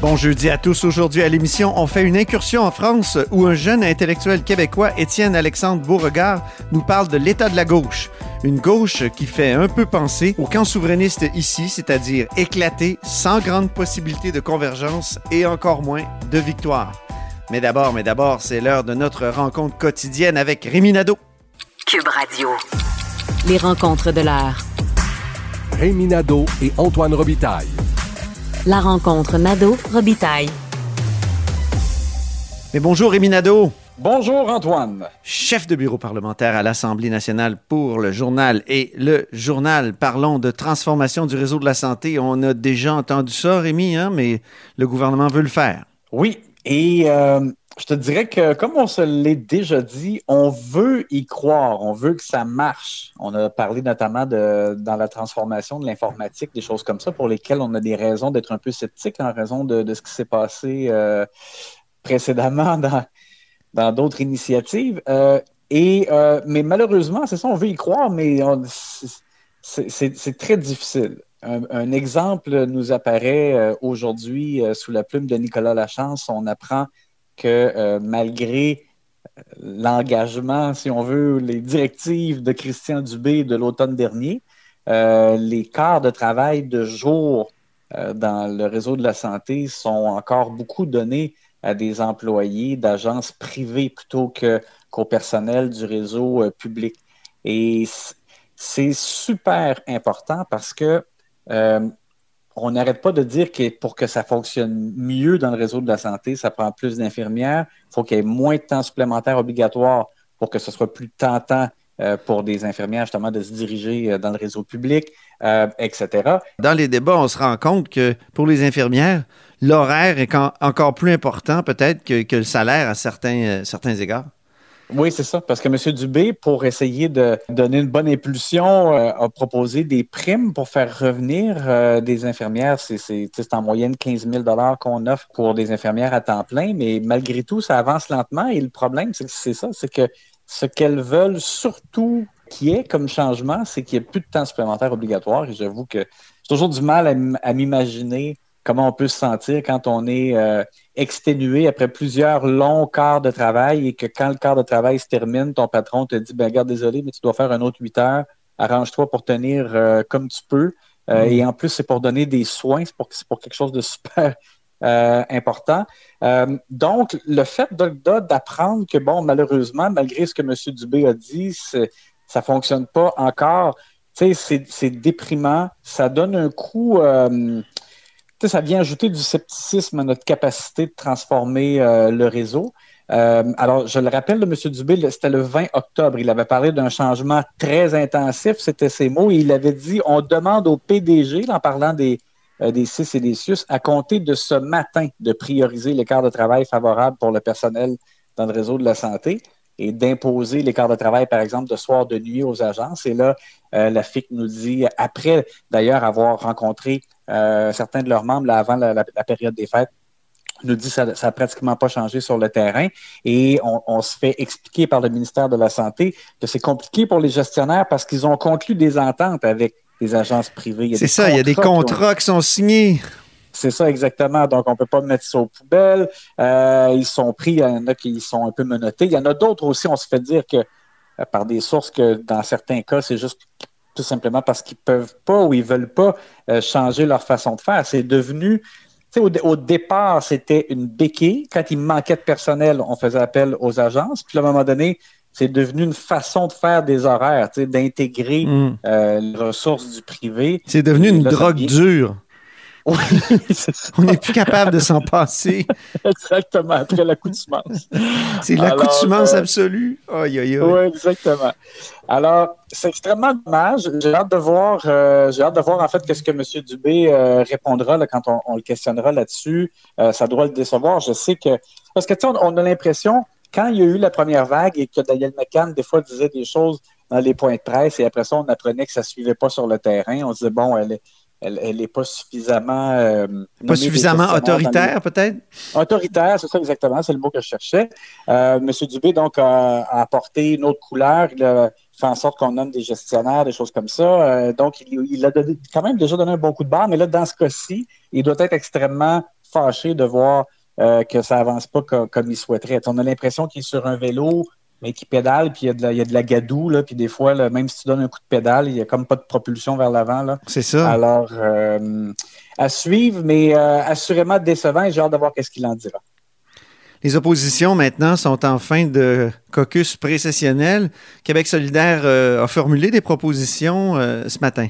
Bon jeudi à tous. Aujourd'hui à l'émission, on fait une incursion en France où un jeune intellectuel québécois, Étienne Alexandre Beauregard, nous parle de l'état de la gauche. Une gauche qui fait un peu penser au camp souverainiste ici, c'est-à-dire éclaté, sans grande possibilité de convergence et encore moins de victoire. Mais d'abord, mais d'abord, c'est l'heure de notre rencontre quotidienne avec Rémi Nadeau. Cube Radio. Les rencontres de l'heure. Rémi Nadeau et Antoine Robitaille. La rencontre Nadeau-Robitaille. Mais bonjour Rémi Nadeau. Bonjour Antoine. Chef de bureau parlementaire à l'Assemblée nationale pour le journal et le journal. Parlons de transformation du réseau de la santé. On a déjà entendu ça, Rémi, hein, mais le gouvernement veut le faire. Oui, et euh, je te dirais que, comme on se l'est déjà dit, on veut y croire, on veut que ça marche. On a parlé notamment de, dans la transformation de l'informatique, des choses comme ça, pour lesquelles on a des raisons d'être un peu sceptique en raison de, ce qui s'est passé euh, précédemment dans dans d'autres initiatives. Euh, et, euh, mais malheureusement, c'est ça, on veut y croire, mais c'est très difficile. Un, exemple nous apparaît aujourd'hui sous la plume de Nicolas Lachance. On apprend que euh, malgré l'engagement, si on veut, les directives de Christian Dubé de l'automne dernier, les quarts de travail de jour dans le réseau de la santé sont encore beaucoup donnés à des employés d'agences privées plutôt qu'au personnel du réseau euh, public. Et c'est super important parce que euh, on n'arrête pas de dire que pour que ça fonctionne mieux dans le réseau de la santé, ça prend plus d'infirmières. Il faut qu'il y ait moins de temps supplémentaire obligatoire pour que ce soit plus tentant euh, pour des infirmières justement de se diriger euh, dans le réseau public, euh, etc. Dans les débats, on se rend compte que pour les infirmières, l'horaire est encore plus important peut-être que, le salaire à certains égards. Oui, c'est ça, parce que M. Dubé, pour essayer de donner une bonne impulsion, euh, a proposé des primes pour faire revenir euh, des infirmières. C'est en moyenne 15 000 qu'on offre pour des infirmières à temps plein, mais malgré tout, ça avance lentement. Et le problème, c'est ça, c'est que ce qu'elles veulent surtout qu'il y ait comme changement, c'est qu'il n'y ait plus de temps supplémentaire obligatoire. Et j'avoue que j'ai toujours du mal à, m'imaginer comment on peut se sentir quand on est euh, exténué après plusieurs longs quarts de travail et que quand le quart de travail se termine, ton patron te dit, ben regarde, désolé, mais tu dois faire un autre 8 heures, arrange-toi pour tenir euh, comme tu peux. Euh, mm. Et en plus, c'est pour donner des soins, c'est pour, pour quelque chose de super important. Donc, le fait d'apprendre que, bon, malheureusement, malgré ce que M. Dubé a dit, ça fonctionne pas encore, tu sais, c'est déprimant. Ça donne un coup, ça vient ajouter du scepticisme à notre capacité de transformer euh, le réseau. Euh, alors, je le rappelle, M. Dubé, c'était le 20 octobre. Il avait parlé d'un changement très intensif, c'était ses mots, et il avait dit on demande au PDG, en parlant des, euh, des CIS et des SUS à compter de ce matin de prioriser quarts de travail favorables pour le personnel dans le réseau de la santé et d'imposer quarts de travail, par exemple, de soir, de nuit aux agences. Et là, la FIC nous dit, après d'ailleurs avoir rencontré euh, certains de leurs membres là, avant la, la, la, période des fêtes, nous dit que ça n'a pratiquement pas changé sur le terrain. Et on, on, se fait expliquer par le ministère de la Santé que c'est compliqué pour les gestionnaires parce qu'ils ont conclu des ententes avec des agences privées. C'est ça, il y a des contrats qui, ont... qui sont signés. C'est ça, exactement. Donc, on ne peut pas mettre ça aux poubelles. Euh, ils sont pris, il y en a qui sont un peu menottés. Il y en a d'autres aussi, on se fait dire que euh, par des sources que dans certains cas, c'est juste tout simplement parce qu'ils ne peuvent pas ou ils ne veulent pas euh, changer leur façon de faire. C'est devenu au, au, départ, c'était une béquille. Quand il manquait de personnel, on faisait appel aux agences. Puis à un moment donné, c'est devenu une façon de faire des horaires, d'intégrer Mm. euh, les ressources du privé. C'est devenu une là, drogue devient- dure. On n'est plus capable de s'en passer. exactement, après l'accoutumance. C'est l'accoutumance euh, absolue. Aïe, aïe, aïe. Oui, exactement. Alors, c'est extrêmement dommage. J'ai hâte de voir, euh, j'ai hâte de voir en fait qu'est-ce que M. Dubé euh, répondra là, quand on, on le questionnera là-dessus. Euh, ça doit le décevoir. Je sais que parce que tu sais, on, on a l'impression quand il y a eu la première vague et que Daniel McCann des fois disait des choses dans les points de presse et après ça on apprenait que ça suivait pas sur le terrain. On disait bon, elle est elle, elle est pas suffisamment euh, Pas suffisamment les- autoritaire, peut-être? Autoritaire, c'est ça exactement, c'est le mot que je cherchais. Euh, Monsieur Dubé, donc, a, a apporté une autre couleur. Il a fait en sorte qu'on nomme des gestionnaires, des choses comme ça. Euh, donc, il, il a donné, quand même déjà donné un bon coup de barre, mais là, dans ce cas-ci, il doit être extrêmement fâché de voir euh, que ça avance pas co- comme il souhaiterait. On a l'impression qu'il est sur un vélo, mais qui pédale, puis il y a de la, il y a de la gadoue, là, puis des fois, là, même si tu donnes un coup de pédale, il n'y a comme pas de propulsion vers l'avant. C'est ça. Alors, euh, à suivre, mais euh, assurément décevant, et j'ai hâte de voir qu'est-ce qu'il en dira. Les oppositions maintenant sont en fin de caucus précessionnel. Québec solidaire euh, a formulé des propositions ce matin.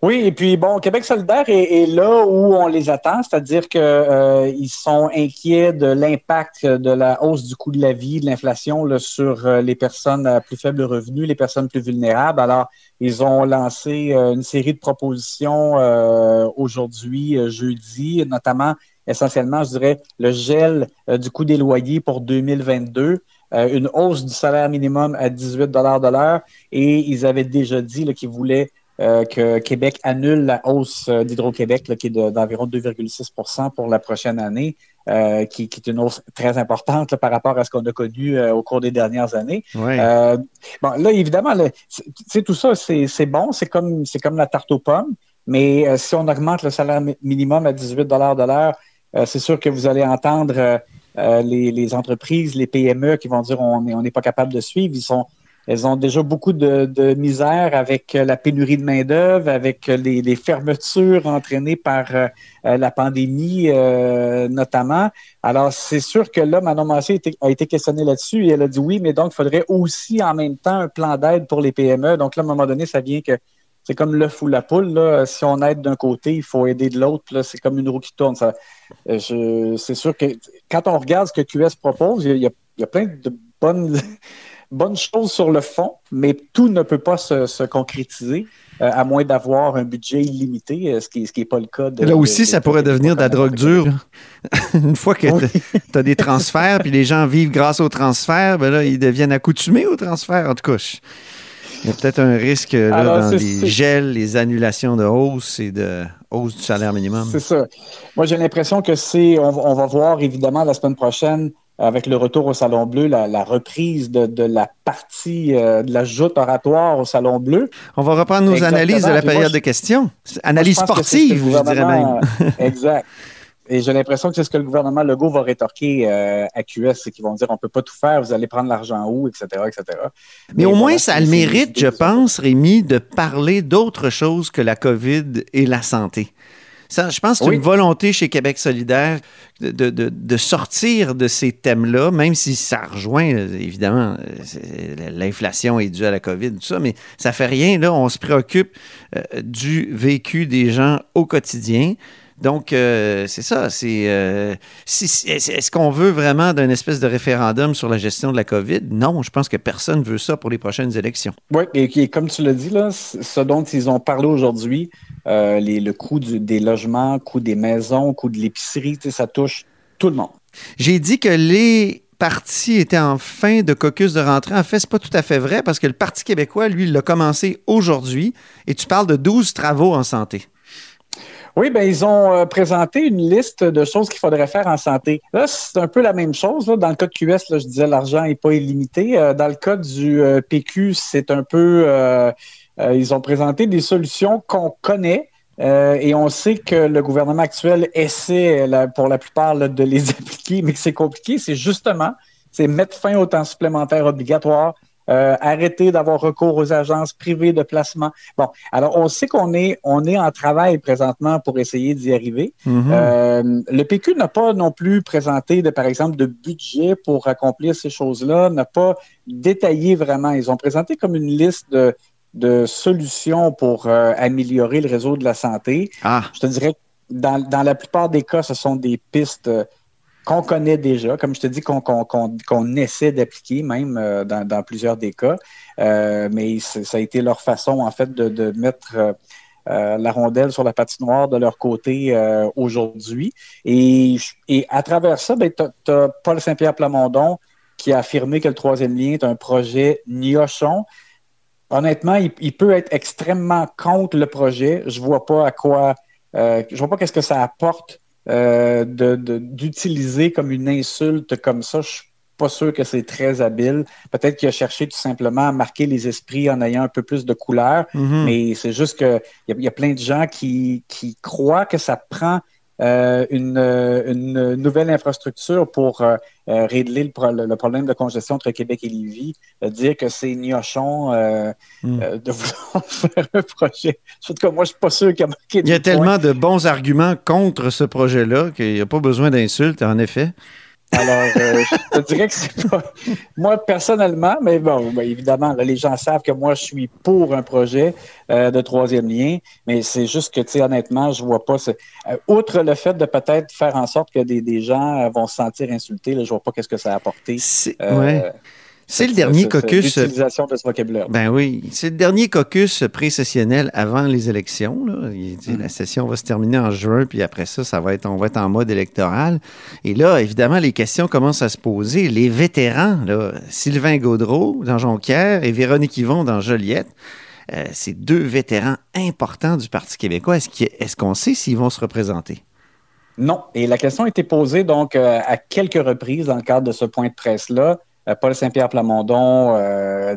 Oui, et puis bon, Québec solidaire est, là où on les attend, c'est-à-dire que euh, sont inquiets de l'impact de la hausse du coût de la vie, de l'inflation sur euh, les personnes à plus faible revenu, les personnes plus vulnérables. Alors, ils ont lancé euh, une série de propositions euh, aujourd'hui, jeudi, notamment essentiellement, je dirais, le gel du coût des loyers pour 2022. euh, une hausse du salaire minimum à 18 de l'heure et ils avaient déjà dit qu'ils voulaient euh, que Québec annule la hausse euh, d'Hydro-Québec, qui est de- d'environ 2,6% pour la prochaine année, euh, qui, qui est une hausse très importante là, par rapport à ce qu'on a connu euh, au cours des dernières années. Bon, là, évidemment, là, tout ça, c'est bon, c'est comme, la tarte aux pommes, mais si on augmente le salaire mi- minimum à 18 de l'heure, c'est sûr que vous allez entendre les, les entreprises, les PME qui vont dire on n'est on n'est pas capable de suivre. Ils sont, elles ont déjà beaucoup de, misère avec euh, la pénurie de main-d'œuvre, avec euh, les, fermetures entraînées par euh, la pandémie, notamment. Alors, c'est sûr que là, Manon Massé a été, questionnée là-dessus et elle a dit oui, mais donc, il faudrait aussi en même temps un plan d'aide pour les PME. Donc là, à un moment donné, ça vient que c'est comme l'œuf ou la poule. Si on aide d'un côté, il faut aider de l'autre. C'est comme une roue qui tourne. C'est sûr que quand on regarde ce que QS propose, il y a plein de bonnes, bonnes choses sur le fond, mais tout ne peut pas se, se concrétiser euh, à moins d'avoir un budget illimité, euh, ce qui n'est ce qui est pas le cas. De, Là aussi, de- ça pourrait de- devenir de la drogue dure. Une fois que Oui. tu as des transferts, puis les gens vivent grâce aux transferts, ben là, ils deviennent accoutumés aux transferts. En tout cas, il y a peut-être un risque là, Alors, dans les gels, les annulations de hausse et de hausse du salaire minimum. C'est ça. Moi, j'ai l'impression que c'est. On va voir évidemment la semaine prochaine, avec le retour au Salon Bleu, la, la reprise de, de la partie euh, de la joute oratoire au Salon Bleu. On va reprendre nos Exactement. analyses de la moi, période je- de questions. Moi, Analyse je sportive, le je dirais même. exact. Et j'ai l'impression que c'est ce que le gouvernement Legault va rétorquer euh, à QS, c'est qu'ils vont dire on peut pas tout faire, vous allez prendre l'argent où, etc., etc. Mais au voilà, moins, ça le c'est- mérite, je pense, Rémi, de parler d'autre chose que la COVID et la santé. Ça, je pense que c'est Oui. une volonté chez Québec solidaire de, de- de- sortir de ces thèmes-là, même si ça rejoint, euh, évidemment, euh, l'inflation est due à la COVID, tout ça, mais ça fait rien. Là, on se préoccupe euh, du vécu des gens au quotidien. Donc, euh, c'est ça. C'est euh, si- si- est-ce qu'on veut vraiment d'un espèce de référendum sur la gestion de la COVID? Non, je pense que personne veut ça pour les prochaines élections. Oui, et, et comme tu l'as dit, là, ce dont ils ont parlé aujourd'hui, euh, les- le coût du- des logements, le coût des maisons, le coût de l'épicerie, ça touche tout le monde. J'ai dit que les partis étaient en fin de caucus de rentrée. En fait, c'est pas tout à fait vrai parce que le Parti québécois, lui, il l'a commencé aujourd'hui et tu parles de 12 travaux en santé. Oui, ben ils ont euh, présenté une liste de choses qu'il faudrait faire en santé. Là, c'est un peu la même chose. Là. Dans le cas de QS, là, je disais l'argent n'est pas illimité. Euh, dans le cas du PQ, c'est un peu. euh, euh, ils ont présenté des solutions qu'on connaît. euh, et on sait que le gouvernement actuel essaie, la- pour la plupart, là, de les appliquer, mais que c'est compliqué. C'est justement, c'est mettre fin au temps supplémentaire obligatoire, euh, arrêter d'avoir recours aux agences privées de placement. Bon, alors on sait qu'on est, on est en travail présentement pour essayer d'y arriver. Mhm. Euh, le PQ n'a pas non plus présenté, de, par exemple, de budget pour accomplir ces choses-là, n'a pas détaillé vraiment. Ils ont présenté comme une liste de, de solutions pour euh, améliorer le réseau de la santé. Ah, Je te dirais que dans, dans la plupart des cas, ce sont des pistes euh, qu'on connaît déjà, comme je te dis, qu'on essaie d'appliquer même euh, dans, dans plusieurs des cas. Mais ça a été leur façon, en fait, de, de mettre euh, la rondelle sur la patinoire de leur côté euh, aujourd'hui. Et à travers ça, ben, tu as, Paul Saint-Pierre Plamondon qui a affirmé que le troisième lien est un projet niochon. Honnêtement, il, il peut être extrêmement contre le projet. Je vois pas à quoi, euh, je vois pas qu'est-ce que ça apporte euh, de- de- d'utiliser comme une insulte comme ça. Je suis pas sûr que c'est très habile. Peut-être qu'il a cherché tout simplement à marquer les esprits en ayant un peu plus de couleur. mhm. Mais c'est juste que il y, y a plein de gens qui, qui croient que ça prend euh, une, euh, une nouvelle infrastructure pour euh, régler le, pro- le problème de congestion entre Québec et Lévis. Dire que c'est gnochon euh, Mm. euh, de vouloir faire un projet. En tout cas, moi, je suis pas sûr qu'il y a marqué Il y a tellement de bons arguments contre ce projet-là qu'il n'y a pas besoin d'insultes, en effet. Alors, euh, je te dirais que c'est pas. Moi, personnellement, mais bon, ben, évidemment, là, les gens savent que moi, je suis pour un projet euh, de troisième lien, mais c'est juste que, tu sais, honnêtement, je vois pas. ce- euh, outre le fait de peut-être faire en sorte que des, des gens vont se sentir insultés, là, je vois pas qu'est-ce que ça a apporté. Euh, ouais. C'est le dernier caucus. L'utilisation de ce vocabulaire. Ben oui, c'est le dernier caucus pré-sessionnel avant les élections. là. Il dit, Mm. La session va se terminer en juin, puis après ça, ça va être, on va être en mode électoral. Et là, évidemment, les questions commencent à se poser. Les vétérans, là, Sylvain Gaudreau dans Jonquière et Véronique Yvon dans Joliette, euh, c'est deux vétérans importants du Parti québécois. Est-ce qu'on sait s'ils vont se représenter? Non. Et la question a été posée donc euh, à quelques reprises dans le cadre de ce point de presse-là. Euh, Paul Saint-Pierre Plamondon euh,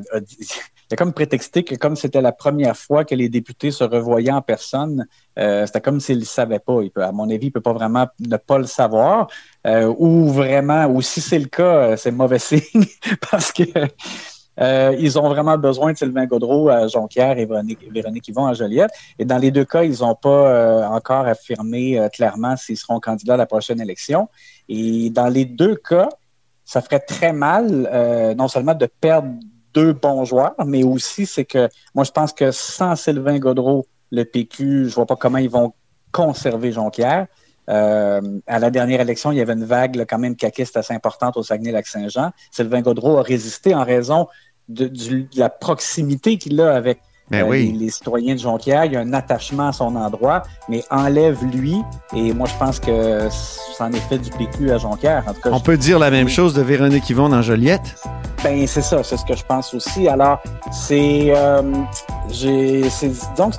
a comme prétexté que comme c'était la première fois que les députés se revoyaient en personne, euh, c'était comme s'il ne savait pas. Il peut, à mon avis, il ne peut pas vraiment ne pas le savoir. Ou vraiment, ou si c'est le cas, c'est mauvais signe parce que euh, ils ont vraiment besoin de Sylvain Gaudreau à Jonquière et Véronique, Véronique Yvon à Joliette. Et dans les deux cas, ils n'ont pas encore affirmé clairement s'ils seront candidats à la prochaine élection. Et dans les deux cas, ça ferait très mal, euh, non seulement de perdre deux bons joueurs, mais aussi c'est que moi je pense que sans Sylvain Gaudreau, le PQ, je vois pas comment ils vont conserver Jonquière. Euh, à la dernière élection, il y avait une vague là, quand même caquiste assez importante au Saguenay-Lac-Saint-Jean. Sylvain Gaudreau a résisté en raison de, de la proximité qu'il a avec Ben euh, oui. les, les citoyens de Jonquière. Il y a un attachement à son endroit, mais enlève lui. Et moi, je pense que c'en est fait du PQ à Jonquière. En tout cas, On peut dire la même chose de Véronique Yvon dans Joliette? ben, c'est ça, c'est ce que je pense aussi. Alors, c'est, euh, j'ai, c'est,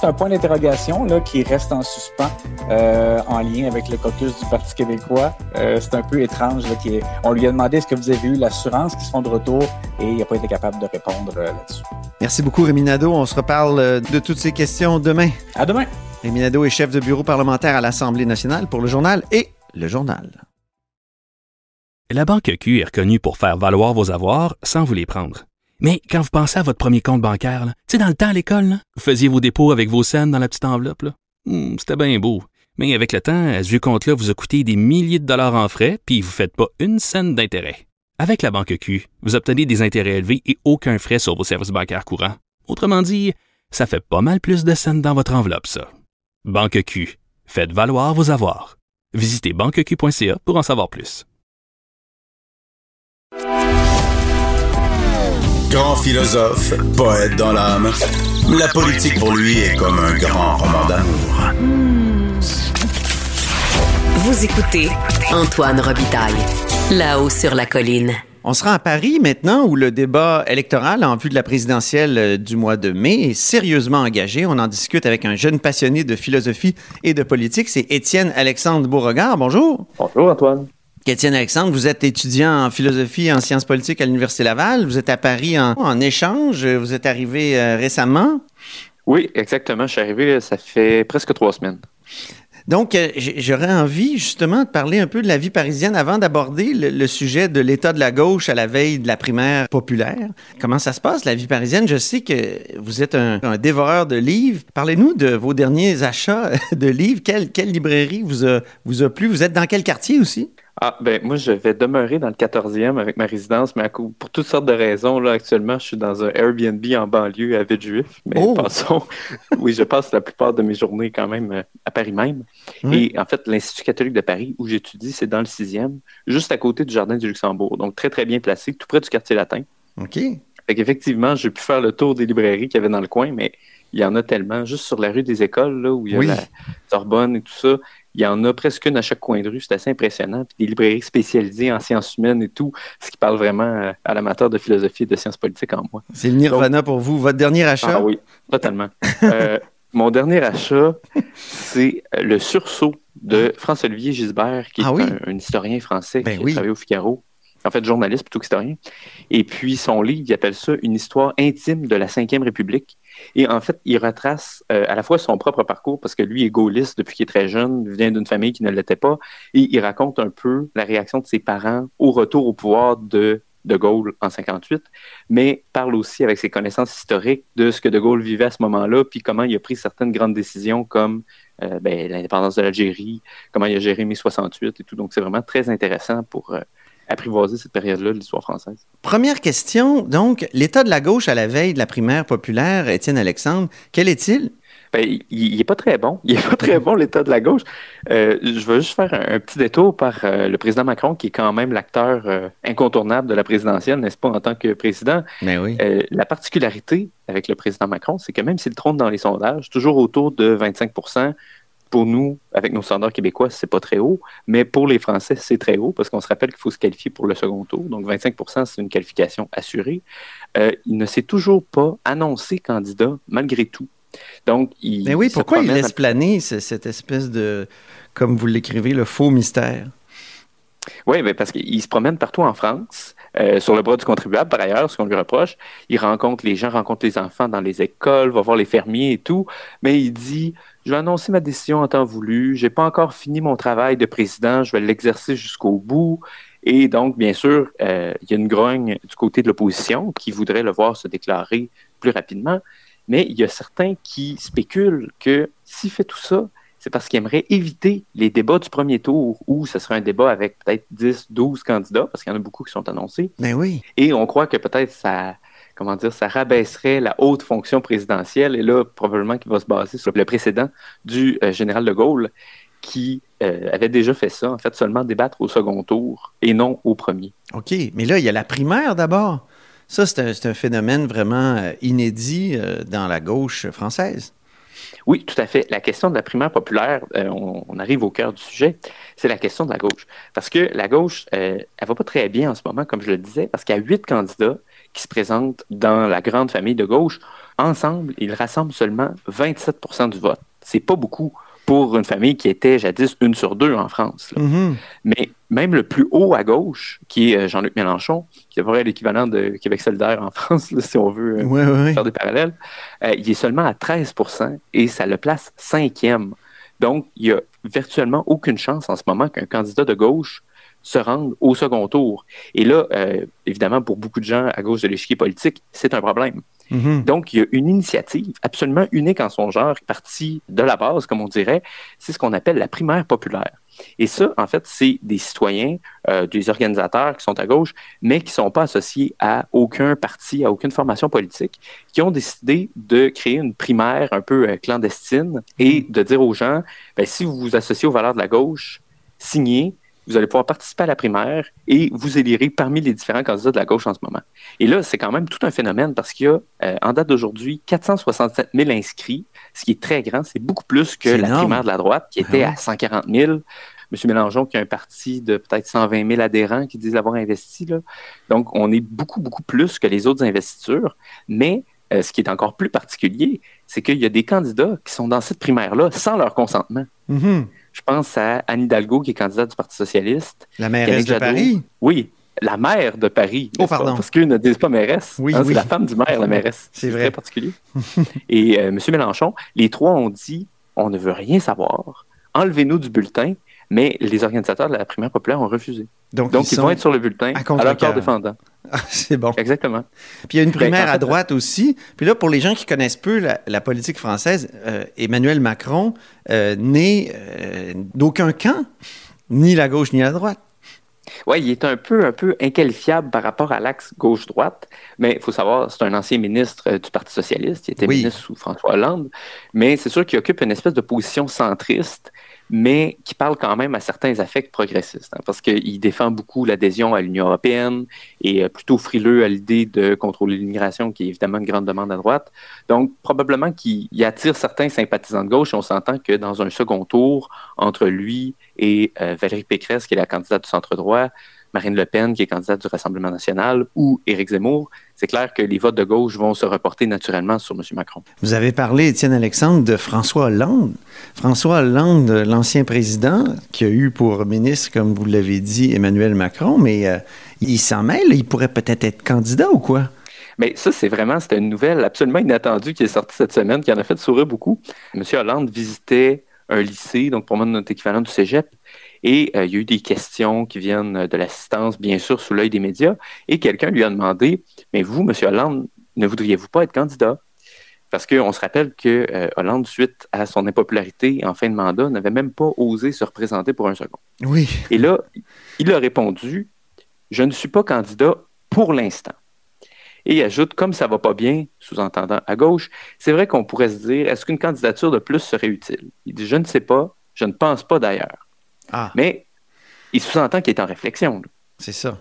un point d'interrogation qui reste en suspens euh, en lien avec le caucus du Parti québécois. Euh, c'est un peu étrange. Là, qui est- on lui a demandé est-ce que vous avez eu l'assurance qui sont de retour et il n'a pas été capable de répondre là-dessus. Merci beaucoup, Rémi Nadeau. On se reparle euh, de toutes ces questions demain. À demain. Rémi Nadeau est chef de bureau parlementaire à l'Assemblée nationale pour le journal et le journal. La Banque Q est reconnue pour faire valoir vos avoirs sans vous les prendre. Mais quand vous pensez à votre premier compte bancaire, tu sais, dans le temps à l'école, vous faisiez vos dépôts avec vos scènes dans la petite enveloppe. Hmm, C'était bien beau. Mais avec le temps, ce vieux compte-là vous a coûté des milliers de dollars en frais, puis vous ne faites pas une scène d'intérêt. Avec la Banque Q, vous obtenez des intérêts élevés et aucun frais sur vos services bancaires courants. Autrement dit, ça fait pas mal plus de scènes dans votre enveloppe, ça. Banque Q. Faites valoir vos avoirs. Visitez banqueq.ca pour en savoir plus. Grand philosophe, poète dans l'âme, la politique pour lui est comme un grand roman d'amour. Vous écoutez Antoine Robitaille, là-haut sur la colline. On sera à Paris maintenant où le débat électoral en vue de la présidentielle euh, du mois de mai est sérieusement engagé. On en discute avec un jeune passionné de philosophie et de politique. C'est Étienne Alexandre Beauregard. Bonjour. Bonjour Antoine. Étienne Alexandre, vous êtes étudiant en philosophie et en sciences politiques à l'Université Laval. Vous êtes à Paris en, en échange. Vous êtes arrivé euh, récemment. Oui, exactement. Je suis arrivé, ça fait presque trois semaines. Donc, euh, j'aurais envie justement de parler un peu de la vie parisienne avant d'aborder le, sujet de l'état de la gauche à la veille de la primaire populaire. Comment ça se passe, la vie parisienne? Je sais que vous êtes un, dévoreur de livres. Parlez-nous de vos derniers achats de livres. Quelle, librairie vous vous a plu? Vous êtes dans quel quartier aussi? Ah, ben moi, je vais demeurer dans le 14e avec ma résidence, mais à pour toutes sortes de raisons, là, actuellement, je suis dans un Airbnb en banlieue à Villejuif. Mais Oh! passons. Oui, je passe la plupart de mes journées quand même euh, à Paris même. Et en fait, l'Institut catholique de Paris, où j'étudie, c'est dans le 6e, juste à côté du Jardin du Luxembourg. Donc, très, très bien placé, tout près du quartier latin. OK. Fait qu'effectivement, j'ai pu faire le tour des librairies qu'il y avait dans le coin, mais il y en a tellement. Juste sur la rue des Écoles, là, où il y a Oui. la Sorbonne et tout ça, il y en a presque une à chaque coin de rue. C'est assez impressionnant. Puis des librairies spécialisées en sciences humaines et tout, ce qui parle vraiment euh, à l'amateur de philosophie et de sciences politiques en moi. C'est le nirvana pour vous. Votre dernier achat? Ah oui, totalement. Euh, mon dernier achat, c'est euh, le sursaut de François-Olivier Gisbert, qui est Ah oui? un, un historien français Ben qui oui. a travaillé au Figaro. En fait, journaliste plutôt qu'historien. Et puis, son livre, il appelle ça Une histoire intime de la Cinquième République. Et en fait, il retrace euh, à la fois son propre parcours, parce que lui est gaulliste depuis qu'il est très jeune, vient d'une famille qui ne l'était pas, et il raconte un peu la réaction de ses parents au retour au pouvoir de de Gaulle en 58, mais parle aussi avec ses connaissances historiques de ce que de Gaulle vivait à ce moment-là, puis comment il a pris certaines grandes décisions comme euh, ben, l'indépendance de l'Algérie, comment il a géré mai 68 et tout. Donc c'est vraiment très intéressant pour euh, apprivoiser cette période-là de l'histoire française. Première question, donc, l'état de la gauche à la veille de la primaire populaire, Étienne Alexandre, quel est-il? Ben, il, il est pas très bon. Il est pas très bon, l'état de la gauche. Euh, je veux juste faire un, un petit détour par euh, le président Macron, qui est quand même l'acteur euh, incontournable de la présidentielle, n'est-ce pas, en tant que président? Ben oui. La particularité avec le président Macron, c'est que même s'il trône dans les sondages, toujours autour de 25 pour nous, avec nos standards québécois, c'est pas très haut, mais pour les Français, c'est très haut parce qu'on se rappelle qu'il faut se qualifier pour le second tour. Donc 25% c'est une qualification assurée. Euh, il ne s'est toujours pas annoncé candidat malgré tout. Donc, il Mais oui, se pourquoi il laisse planer ce- cette espèce de, comme vous l'écrivez, le faux mystère? Oui, ben parce qu'il se promène partout en France, euh, sur le bras du contribuable, par ailleurs, ce qu'on lui reproche. Il rencontre les gens, rencontre les enfants dans les écoles, va voir les fermiers et tout, mais il dit Je vais annoncer ma décision en temps voulu, j'ai pas encore fini mon travail de président, je vais l'exercer jusqu'au bout. Et donc, bien sûr, euh, il y a une grogne du côté de l'opposition qui voudrait le voir se déclarer plus rapidement, mais il y a certains qui spéculent que s'il fait tout ça, c'est parce qu'il aimerait éviter les débats du premier tour où ce serait un débat avec peut-être 10, 12 candidats, parce qu'il y en a beaucoup qui sont annoncés. Ben oui. Et on croit que peut-être ça, comment dire, ça rabaisserait la haute fonction présidentielle. Et là, probablement qu'il va se baser sur le précédent du euh, général de Gaulle qui euh, avait déjà fait ça, en fait, seulement débattre au second tour et non au premier. OK. Mais là, il y a la primaire d'abord. Ça, c'est un, c'est un phénomène vraiment euh, inédit euh, dans la gauche française. Oui, tout à fait. La question de la primaire populaire, euh, on, on arrive au cœur du sujet, c'est la question de la gauche. Parce que la gauche, euh, elle va pas très bien en ce moment, comme je le disais, parce qu'il y a huit candidats qui se présentent dans la grande famille de gauche. Ensemble, ils rassemblent seulement 27% du vote. C'est pas beaucoup pour une famille qui était jadis une sur deux en France. Mhm. Mais même le plus haut à gauche, qui est euh, Jean-Luc Mélenchon, qui est l'équivalent de Québec solidaire en France, là, si on veut euh, Ouais, ouais, ouais. faire des parallèles, euh, il est seulement à 13% et ça le place cinquième. Donc, il n'y a virtuellement aucune chance en ce moment qu'un candidat de gauche se rende au second tour. Et là, euh, évidemment, pour beaucoup de gens à gauche de l'échiquier politique, c'est un problème. Mhm. Donc, il y a une initiative absolument unique en son genre, partie de la base, comme on dirait, c'est ce qu'on appelle la primaire populaire. Et ça, en fait, c'est des citoyens, euh, des organisateurs qui sont à gauche, mais qui ne sont pas associés à aucun parti, à aucune formation politique, qui ont décidé de créer une primaire un peu euh, clandestine et de dire aux gens, ben, si vous vous associez aux valeurs de la gauche, signez, vous allez pouvoir participer à la primaire et vous élirez parmi les différents candidats de la gauche en ce moment. Et là, c'est quand même tout un phénomène parce qu'il y a, euh, en date d'aujourd'hui, 467 000 inscrits, ce qui est très grand. C'est beaucoup plus que la primaire de la droite qui Ah était à 140 000. M. Mélenchon qui a un parti de peut-être 120 000 adhérents qui disent l'avoir investi. Là. Donc, on est beaucoup, beaucoup plus que les autres investitures. Mais euh, ce qui est encore plus particulier, c'est qu'il y a des candidats qui sont dans cette primaire-là sans leur consentement. Mhm. Je pense à Anne Hidalgo, qui est candidate du Parti socialiste. La mairesse de Jadot. Paris? Oui, la maire de Paris. Oh, pas? pardon. Parce qu'eux ne disent pas mairesse. Oui, Hein, oui. C'est la femme du maire, la mairesse. C'est vrai. très particulier. Et euh, M. Mélenchon, les trois ont dit on ne veut rien savoir. enlevez-nous du bulletin, mais les organisateurs de la primaire populaire ont refusé. Donc, Donc, ils, vont être sur le bulletin à à, leur corps défendant. Ah, c'est bon. Exactement. Puis il y a une primaire Ben, en à droite aussi. Puis là, pour les gens qui connaissent peu la, la politique française, euh, Emmanuel Macron euh, n'est euh, d'aucun camp, ni la gauche ni la droite. Oui, il est un peu, un peu inqualifiable par rapport à l'axe gauche-droite, mais il faut savoir, c'est un ancien ministre du Parti socialiste, il était Oui. ministre sous François Hollande, mais c'est sûr qu'il occupe une espèce de position centriste, mais qui parle quand même à certains affects progressistes, hein, parce qu'il défend beaucoup l'adhésion à l'Union européenne et euh, plutôt frileux à l'idée de contrôler l'immigration, qui est évidemment une grande demande à droite. Donc, probablement qu'il il attire certains sympathisants de gauche, on s'entend que dans un second tour, entre lui et euh, Valérie Pécresse, qui est la candidate du centre-droit, Marine Le Pen, qui est candidate du Rassemblement national, ou Éric Zemmour, c'est clair que les votes de gauche vont se reporter naturellement sur M. Macron. Vous avez parlé, Étienne Alexandre, de François Hollande. François Hollande, l'ancien président, qui a eu pour ministre, comme vous l'avez dit, Emmanuel Macron, mais euh, il s'en mêle, il pourrait peut-être être candidat ou quoi? Mais ça, c'est vraiment, c'était une nouvelle absolument inattendue qui est sortie cette semaine, qui en a fait sourire beaucoup. M. Hollande visitait un lycée, donc pour moi notre équivalent du cégep, et euh, il y a eu des questions qui viennent de l'assistance, bien sûr, sous l'œil des médias, et quelqu'un lui a demandé, mais vous, M. Hollande, ne voudriez-vous pas être candidat? Parce qu'on se rappelle que euh, Hollande, suite à son impopularité en fin de mandat, n'avait même pas osé se représenter pour un second. Oui. Et là, il a répondu Je ne suis pas candidat pour l'instant. Et il ajoute Comme ça va pas bien, sous-entendant à gauche, c'est vrai qu'on pourrait se dire Est-ce qu'une candidature de plus serait utile? Il dit Je ne sais pas, je ne pense pas d'ailleurs. Ah, Mais il sous-entend qu'il est en réflexion. c'est ça.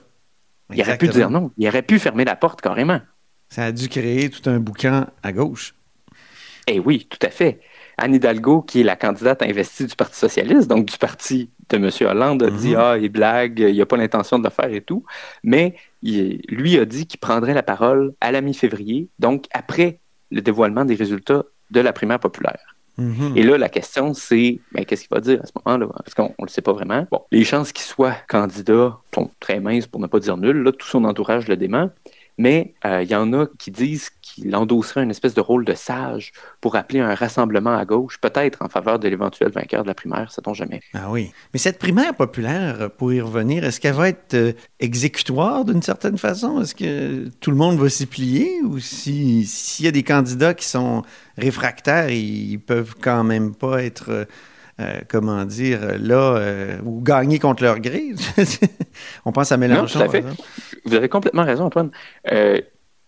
Il aurait pu dire non. Il aurait pu fermer la porte carrément. Ça a dû créer tout un boucan à gauche. Eh oui, tout à fait. Anne Hidalgo, qui est la candidate investie du Parti socialiste, donc du parti de M. Hollande, a dit Mhm. Ah, il blague, il n'a pas l'intention de le faire et tout. Mais il- lui a dit qu'il prendrait la parole à la mi-février, donc après le dévoilement des résultats de la primaire populaire. Mhm. Et là, la question, c'est ben, qu'est-ce qu'il va dire à ce moment-là? Parce qu'on ne le sait pas vraiment? Bon, les chances qu'il soit candidat sont très minces, pour ne pas dire nulles. Là, tout son entourage le dément. Mais euh, il y en a qui disent qu'il endosserait une espèce de rôle de sage pour appeler un rassemblement à gauche, peut-être en faveur de l'éventuel vainqueur de la primaire, sait-on jamais. Ah oui. Mais cette primaire populaire, pour y revenir, est-ce qu'elle va être euh, exécutoire d'une certaine façon? Est-ce que tout le monde va s'y plier? Ou si- s'il y a des candidats qui sont réfractaires, ils peuvent quand même pas être, euh, euh, comment dire, là, euh, ou gagner contre leur gré? On pense à Mélenchon. tout à fait. par exemple. Vous avez complètement raison, Antoine. Euh,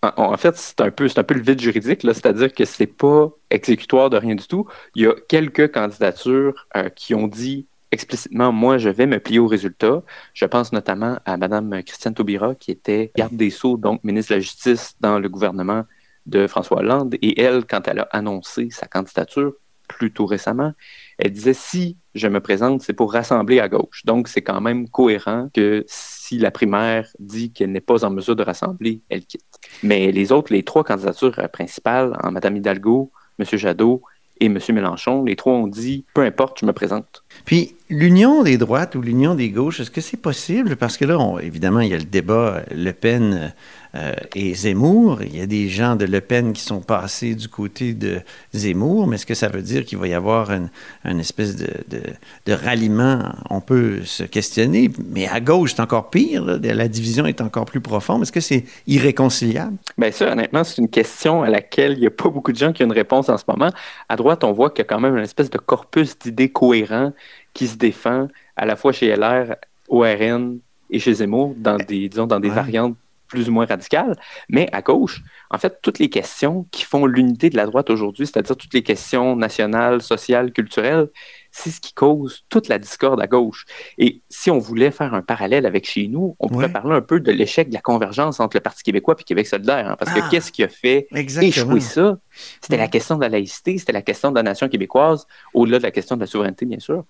en, en fait, c'est un peu, c'est un peu le vide juridique, c'est-à-dire que c'est pas exécutoire de rien du tout. Il y a quelques candidatures euh, qui ont dit explicitement, moi, je vais me plier aux résultats. Je pense notamment à Mme Christiane Taubira, qui était garde des Sceaux, donc ministre de la Justice dans le gouvernement de François Hollande. Et elle, quand elle a annoncé sa candidature, plus tôt récemment, elle disait si je me présente, c'est pour rassembler à gauche. Donc, c'est quand même cohérent que si la primaire dit qu'elle n'est pas en mesure de rassembler, elle quitte. Mais les autres, les trois candidatures principales, en Mme Hidalgo, M. Jadot et M. Mélenchon, les trois ont dit peu importe, je me présente. Puis l'union des droites ou l'union des gauches, est-ce que c'est possible? Parce que là, évidemment, il y a le débat Le Pen euh, et Zemmour. Il y a des gens de Le Pen qui sont passés du côté de Zemmour, mais est-ce que ça veut dire qu'il va y avoir une, espèce de, ralliement? On peut se questionner, mais à gauche, c'est encore pire. La division est encore plus profonde. Est-ce que c'est irréconciliable? Bien, ça, honnêtement, c'est une question à laquelle il n'y a pas beaucoup de gens qui ont une réponse en ce moment. À droite, on voit qu'il y a quand même une espèce de corpus d'idées cohérent qui se défend à la fois chez LR, ORN et chez Zemmour, dans des, disons, dans des Ouais. variantes plus ou moins radicales. Mais à gauche, en fait, toutes les questions qui font l'unité de la droite aujourd'hui, c'est-à-dire toutes les questions nationales, sociales, culturelles, c'est ce qui cause toute la discorde à gauche. Et si on voulait faire un parallèle avec chez nous, on pourrait Ouais. parler un peu de l'échec de la convergence entre le Parti québécois et Québec solidaire. hein, parce Ah. que qu'est-ce qui a fait Exactement. échouer ça? C'était Mm. la question de la laïcité, c'était la question de la nation québécoise, au-delà de la question de la souveraineté, bien sûr.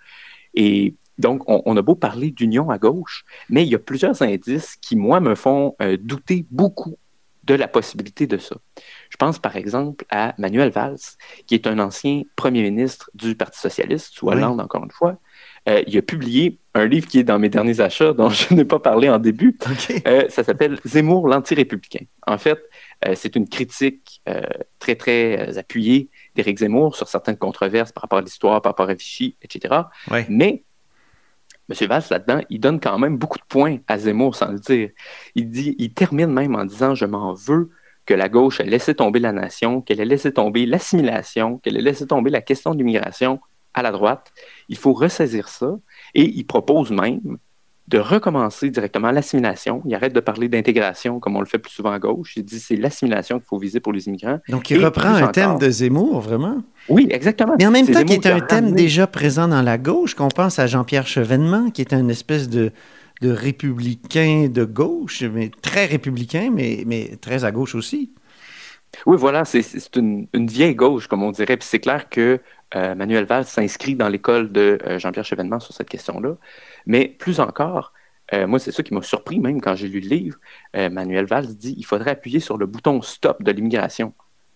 Et donc, on, on a beau parler d'union à gauche, mais il y a plusieurs indices qui, moi, me font euh, douter beaucoup de la possibilité de ça. Je pense par exemple à Manuel Valls, qui est un ancien premier ministre du Parti socialiste, sous Oui. Hollande encore une fois, euh, il a publié un livre qui est dans mes derniers achats, dont je n'ai pas parlé en début. Euh, ça s'appelle Zemmour, l'anti-républicain. En fait, c'est une critique très, très appuyée d'Éric Zemmour sur certaines controverses par rapport à l'histoire, par rapport à Vichy, etc. Mais M. Valls, là-dedans, il donne quand même beaucoup de points à Zemmour sans le dire. Il, dit, il termine même en disant Je m'en veux que la gauche ait laissé tomber la nation, qu'elle ait laissé tomber l'assimilation, qu'elle ait laissé tomber la question de l'immigration à la droite. Il faut ressaisir ça. Et il propose même de recommencer directement l'assimilation. Il arrête de parler d'intégration comme on le fait plus souvent à gauche. Il dit c'est l'assimilation qu'il faut viser pour les immigrants. Donc il reprend un thème de Zemmour, vraiment? Oui, exactement. Mais en même temps, qui est un thème déjà présent dans la gauche, qu'on pense à Jean-Pierre Chevènement, qui est une espèce de, de républicain de gauche, mais très républicain, mais, mais très à gauche aussi. Oui, voilà, c'est une, une, vieille gauche, comme on dirait. Puis c'est clair que euh, Manuel Valls s'inscrit dans l'école de euh, Jean-Pierre Chevènement sur cette question-là. Mais plus encore, euh, moi, c'est ça qui m'a surpris même quand j'ai lu le livre. Manuel Valls dit il faudrait appuyer sur le bouton stop de l'immigration.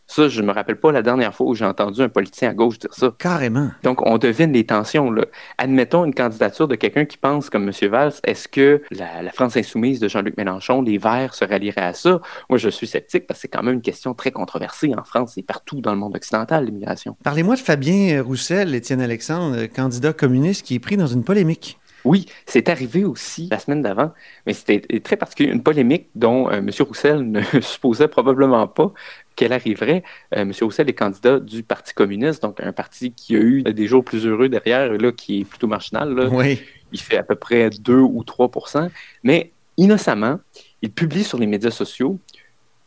Ça, je ne me rappelle pas la dernière fois où j'ai entendu un politicien à gauche dire ça. Carrément. Donc, on devine les tensions. Là. Admettons une candidature de quelqu'un qui pense comme M. Valls. Est-ce que la, France insoumise de Jean-Luc Mélenchon, les Verts se rallieraient à ça? Moi, je suis sceptique parce que c'est quand même une question très controversée en France et partout dans le monde occidental, l'immigration. Parlez-moi de Fabien Roussel, Étienne Alexandre, candidat communiste qui est pris dans une polémique. Oui, c'est arrivé aussi la semaine d'avant, mais c'était très particulier, une polémique dont euh, M. Roussel ne supposait probablement pas qu'elle arriverait. Euh, M. Roussel est candidat du Parti communiste, donc un parti qui a eu des jours plus heureux derrière, là, qui est plutôt marginal. Oui. Il fait à peu près 2 ou 3% mais innocemment, il publie sur les médias sociaux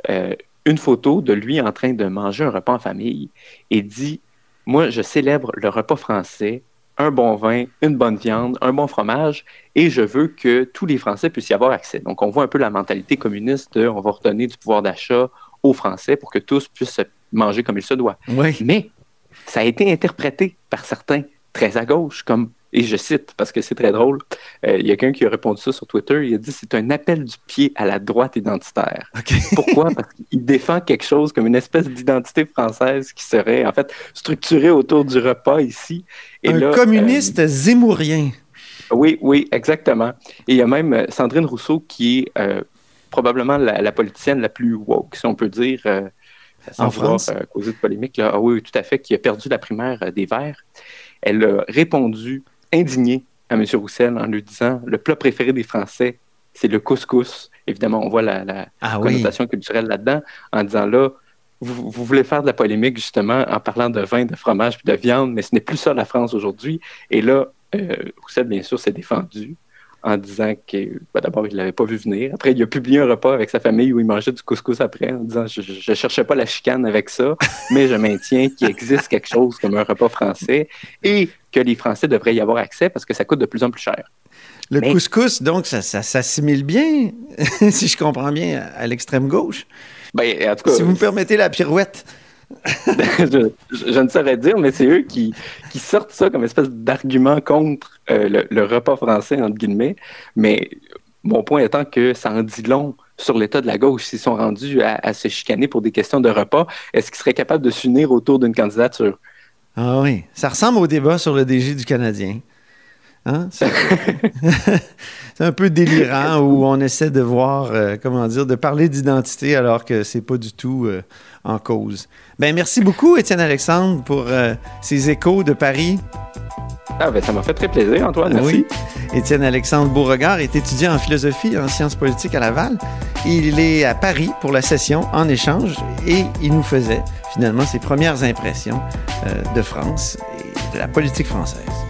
euh, une photo de lui en train de manger un repas en famille et dit Moi, je célèbre le repas français un bon vin, une bonne viande, un bon fromage, et je veux que tous les Français puissent y avoir accès. Donc, on voit un peu la mentalité communiste de on va redonner du pouvoir d'achat aux Français pour que tous puissent manger comme il se doit. Mais ça a été interprété par certains très à gauche comme et je cite parce que c'est très drôle, euh, il y a quelqu'un qui a répondu ça sur Twitter, il a dit c'est un appel du pied à la droite identitaire. Pourquoi? Parce qu'il défend quelque chose comme une espèce d'identité française qui serait en fait structurée autour du repas ici. Et un communiste euh, zémourien. Oui, oui, exactement. Et il y a même euh, Sandrine Rousseau qui est probablement la, politicienne la plus woke, si on peut dire, sans en France. causer de polémique. Là. Ah, oui, tout à fait, qui a perdu la primaire des Verts. Elle a répondu indigné à M. Roussel en lui disant le plat préféré des Français, c'est le couscous. Évidemment, on voit la, ah connotation culturelle là-dedans en disant là, vous, voulez faire de la polémique justement en parlant de vin, de fromage puis de viande, mais ce n'est plus ça la France aujourd'hui. Et là, euh, Roussel, bien sûr, s'est défendu en disant que ben, d'abord, il ne l'avait pas vu venir. Après, il a publié un repas avec sa famille où il mangeait du couscous après en disant Je ne cherchais pas la chicane avec ça, mais je maintiens qu'il existe quelque chose comme un repas français et que les Français devraient y avoir accès parce que ça coûte de plus en plus cher. Le couscous, donc, ça, s'assimile bien, si je comprends bien, à l'extrême gauche. Ben, en tout cas, si vous me permettez la pirouette. Je, ne saurais dire, mais c'est eux qui, qui, sortent ça comme espèce d'argument contre euh, le, repas français, entre guillemets. Mais mon point étant que ça en dit long sur l'état de la gauche s'ils sont rendus à, se chicaner pour des questions de repas. Est-ce qu'ils seraient capables de s'unir autour d'une candidature? Ah oui, ça ressemble au débat sur le DG du Canadien. Hein? C'est un peu délirant où on essaie de voir, euh, comment dire, de parler d'identité alors que c'est pas du tout euh, en cause. Ben merci beaucoup, Étienne Alexandre, pour euh, ces échos de Paris. Ah ben ça m'a fait très plaisir, Antoine. Merci. Oui. Étienne Alexandre Beauregard est étudiant en philosophie et en sciences politiques à Laval. Il est à Paris pour la session en échange et il nous faisait finalement ses premières impressions de France et de la politique française.